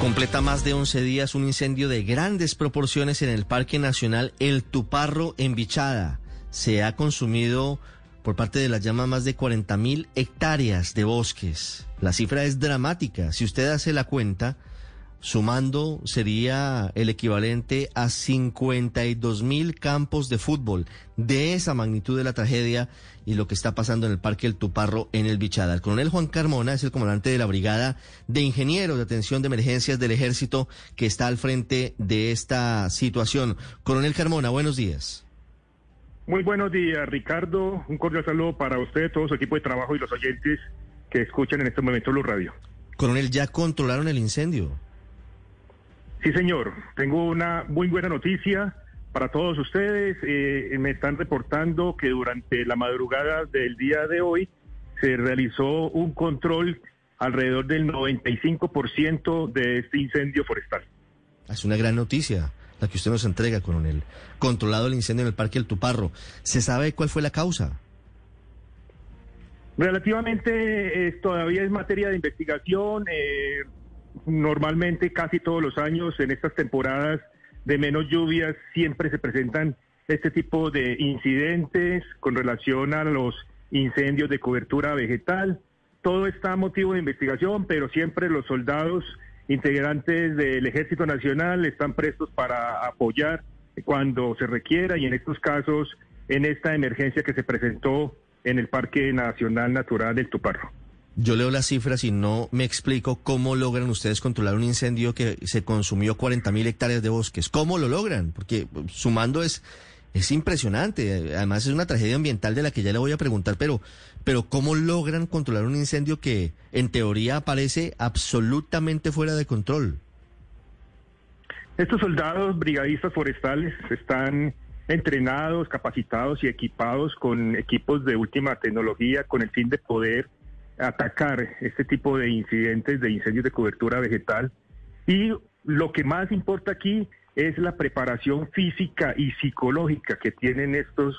Completa más de 11 días un incendio de grandes proporciones en el Parque Nacional El Tuparro en Bichada. Se ha consumido por parte de las llamas más de 40 mil hectáreas de bosques. La cifra es dramática. Si usted hace la cuenta, sumando sería el equivalente a 52 mil campos de fútbol de esa magnitud de la tragedia y lo que está pasando en el Parque El Tuparro en el Bichada. El coronel Juan Carmona es el comandante de la Brigada de Ingenieros de Atención de Emergencias del Ejército que está al frente de esta situación. Coronel Carmona, buenos días. Muy buenos días, Ricardo. Un cordial saludo para usted, todo su equipo de trabajo y los oyentes que escuchan en este momento Luz Radio. Coronel, ¿ya controlaron el incendio? Sí, señor. Tengo una muy buena noticia para todos ustedes. Eh, me están reportando que durante la madrugada del día de hoy se realizó un control alrededor del 95% de este incendio forestal. Es una gran noticia la que usted nos entrega, coronel. Controlado el incendio en el Parque El Tuparro. ¿Se sabe cuál fue la causa? Relativamente eh, todavía es materia de investigación. Eh, normalmente casi todos los años en estas temporadas de menos lluvias siempre se presentan este tipo de incidentes con relación a los incendios de cobertura vegetal. Todo está a motivo de investigación, pero siempre los soldados integrantes del Ejército Nacional están prestos para apoyar cuando se requiera y en estos casos en esta emergencia que se presentó en el Parque Nacional Natural del Tuparro. Yo leo las cifras y no me explico cómo logran ustedes controlar un incendio que se consumió 40 mil hectáreas de bosques. ¿Cómo lo logran? Porque sumando es, es impresionante. Además es una tragedia ambiental de la que ya le voy a preguntar, pero, pero ¿cómo logran controlar un incendio que en teoría aparece absolutamente fuera de control? Estos soldados brigadistas forestales están entrenados, capacitados y equipados con equipos de última tecnología con el fin de poder atacar este tipo de incidentes de incendios de cobertura vegetal. Y lo que más importa aquí es la preparación física y psicológica que tienen estos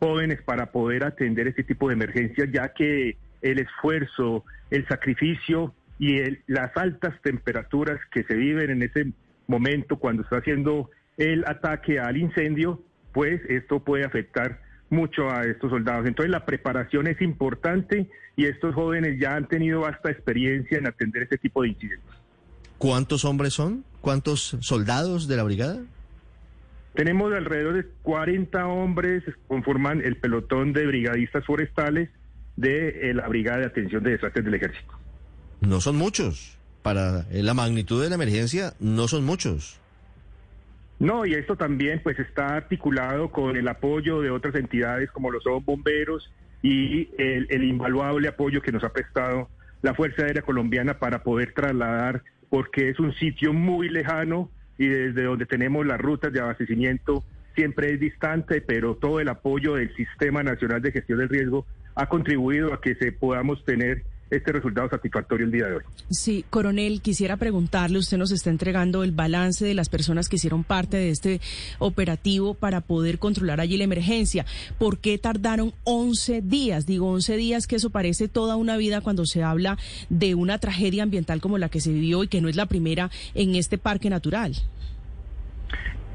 jóvenes para poder atender este tipo de emergencias, ya que el esfuerzo, el sacrificio y las altas temperaturas que se viven en ese momento cuando está haciendo el ataque al incendio, pues esto puede afectar mucho a estos soldados. Entonces la preparación es importante y estos jóvenes ya han tenido vasta experiencia en atender este tipo de incidentes. ¿Cuántos hombres son? ¿Cuántos soldados de la brigada? Tenemos alrededor de 40 hombres conforman el pelotón de brigadistas forestales de eh, la Brigada de Atención de Desastres del Ejército. No son muchos. Para la magnitud de la emergencia, no son muchos. No, y esto también pues está articulado con el apoyo de otras entidades como los bomberos y el, invaluable apoyo que nos ha prestado la Fuerza Aérea Colombiana para poder trasladar, porque es un sitio muy lejano y desde donde tenemos las rutas de abastecimiento siempre es distante, pero todo el apoyo del Sistema Nacional de Gestión del Riesgo ha contribuido a que se podamos tener este resultado satisfactorio el día de hoy. Sí, coronel, quisiera preguntarle, usted nos está entregando el balance de las personas que hicieron parte de este operativo para poder controlar allí la emergencia. ¿Por qué tardaron 11 días? Digo 11 días, que eso parece toda una vida cuando se habla de una tragedia ambiental como la que se vivió y que no es la primera en este parque natural.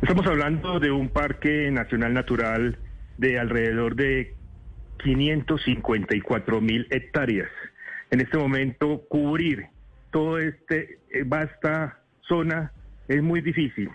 Estamos hablando de un parque nacional natural de alrededor de 554 mil hectáreas en este momento cubrir todo este eh, vasta zona es muy difícil.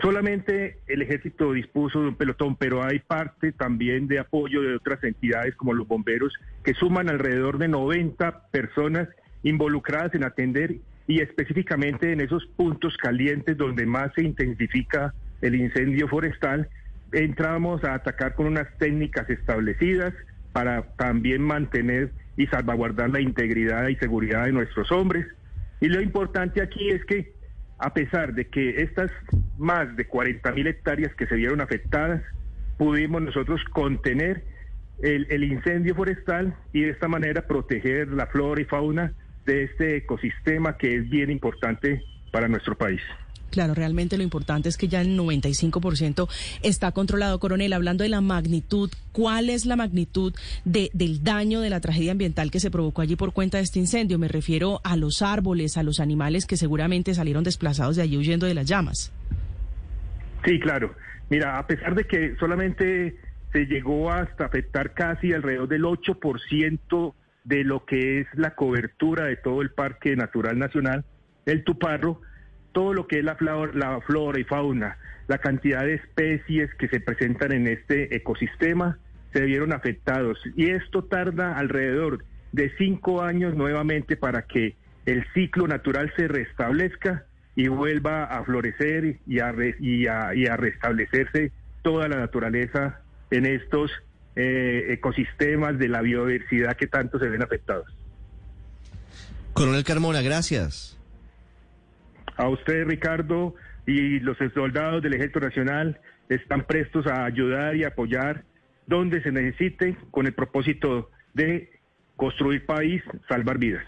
Solamente el ejército dispuso de un pelotón, pero hay parte también de apoyo de otras entidades como los bomberos, que suman alrededor de 90 personas involucradas en atender y específicamente en esos puntos calientes donde más se intensifica el incendio forestal, entramos a atacar con unas técnicas establecidas para también mantener y salvaguardar la integridad y seguridad de nuestros hombres. Y lo importante aquí es que, a pesar de que estas más de 40 mil hectáreas que se vieron afectadas, pudimos nosotros contener el, incendio forestal y de esta manera proteger la flora y fauna de este ecosistema que es bien importante para nuestro país. Claro, realmente lo importante es que ya el 95% está controlado. Coronel, hablando de la magnitud, ¿cuál es la magnitud de, del daño de la tragedia ambiental que se provocó allí por cuenta de este incendio? Me refiero a los árboles, a los animales que seguramente salieron desplazados de allí huyendo de las llamas. Sí, claro. Mira, a pesar de que solamente se llegó hasta afectar casi alrededor del 8% de lo que es la cobertura de todo el Parque Natural Nacional, el Tuparro, todo lo que es la flora, y fauna, la cantidad de especies que se presentan en este ecosistema se vieron afectados. Y esto tarda alrededor de cinco años nuevamente para que el ciclo natural se restablezca y vuelva a florecer y a, y a, restablecerse toda la naturaleza en estos eh, ecosistemas de la biodiversidad que tanto se ven afectados. Coronel Carmona, gracias. A usted, Ricardo, y los soldados del Ejército Nacional están prestos a ayudar y apoyar donde se necesite con el propósito de construir país, salvar vidas.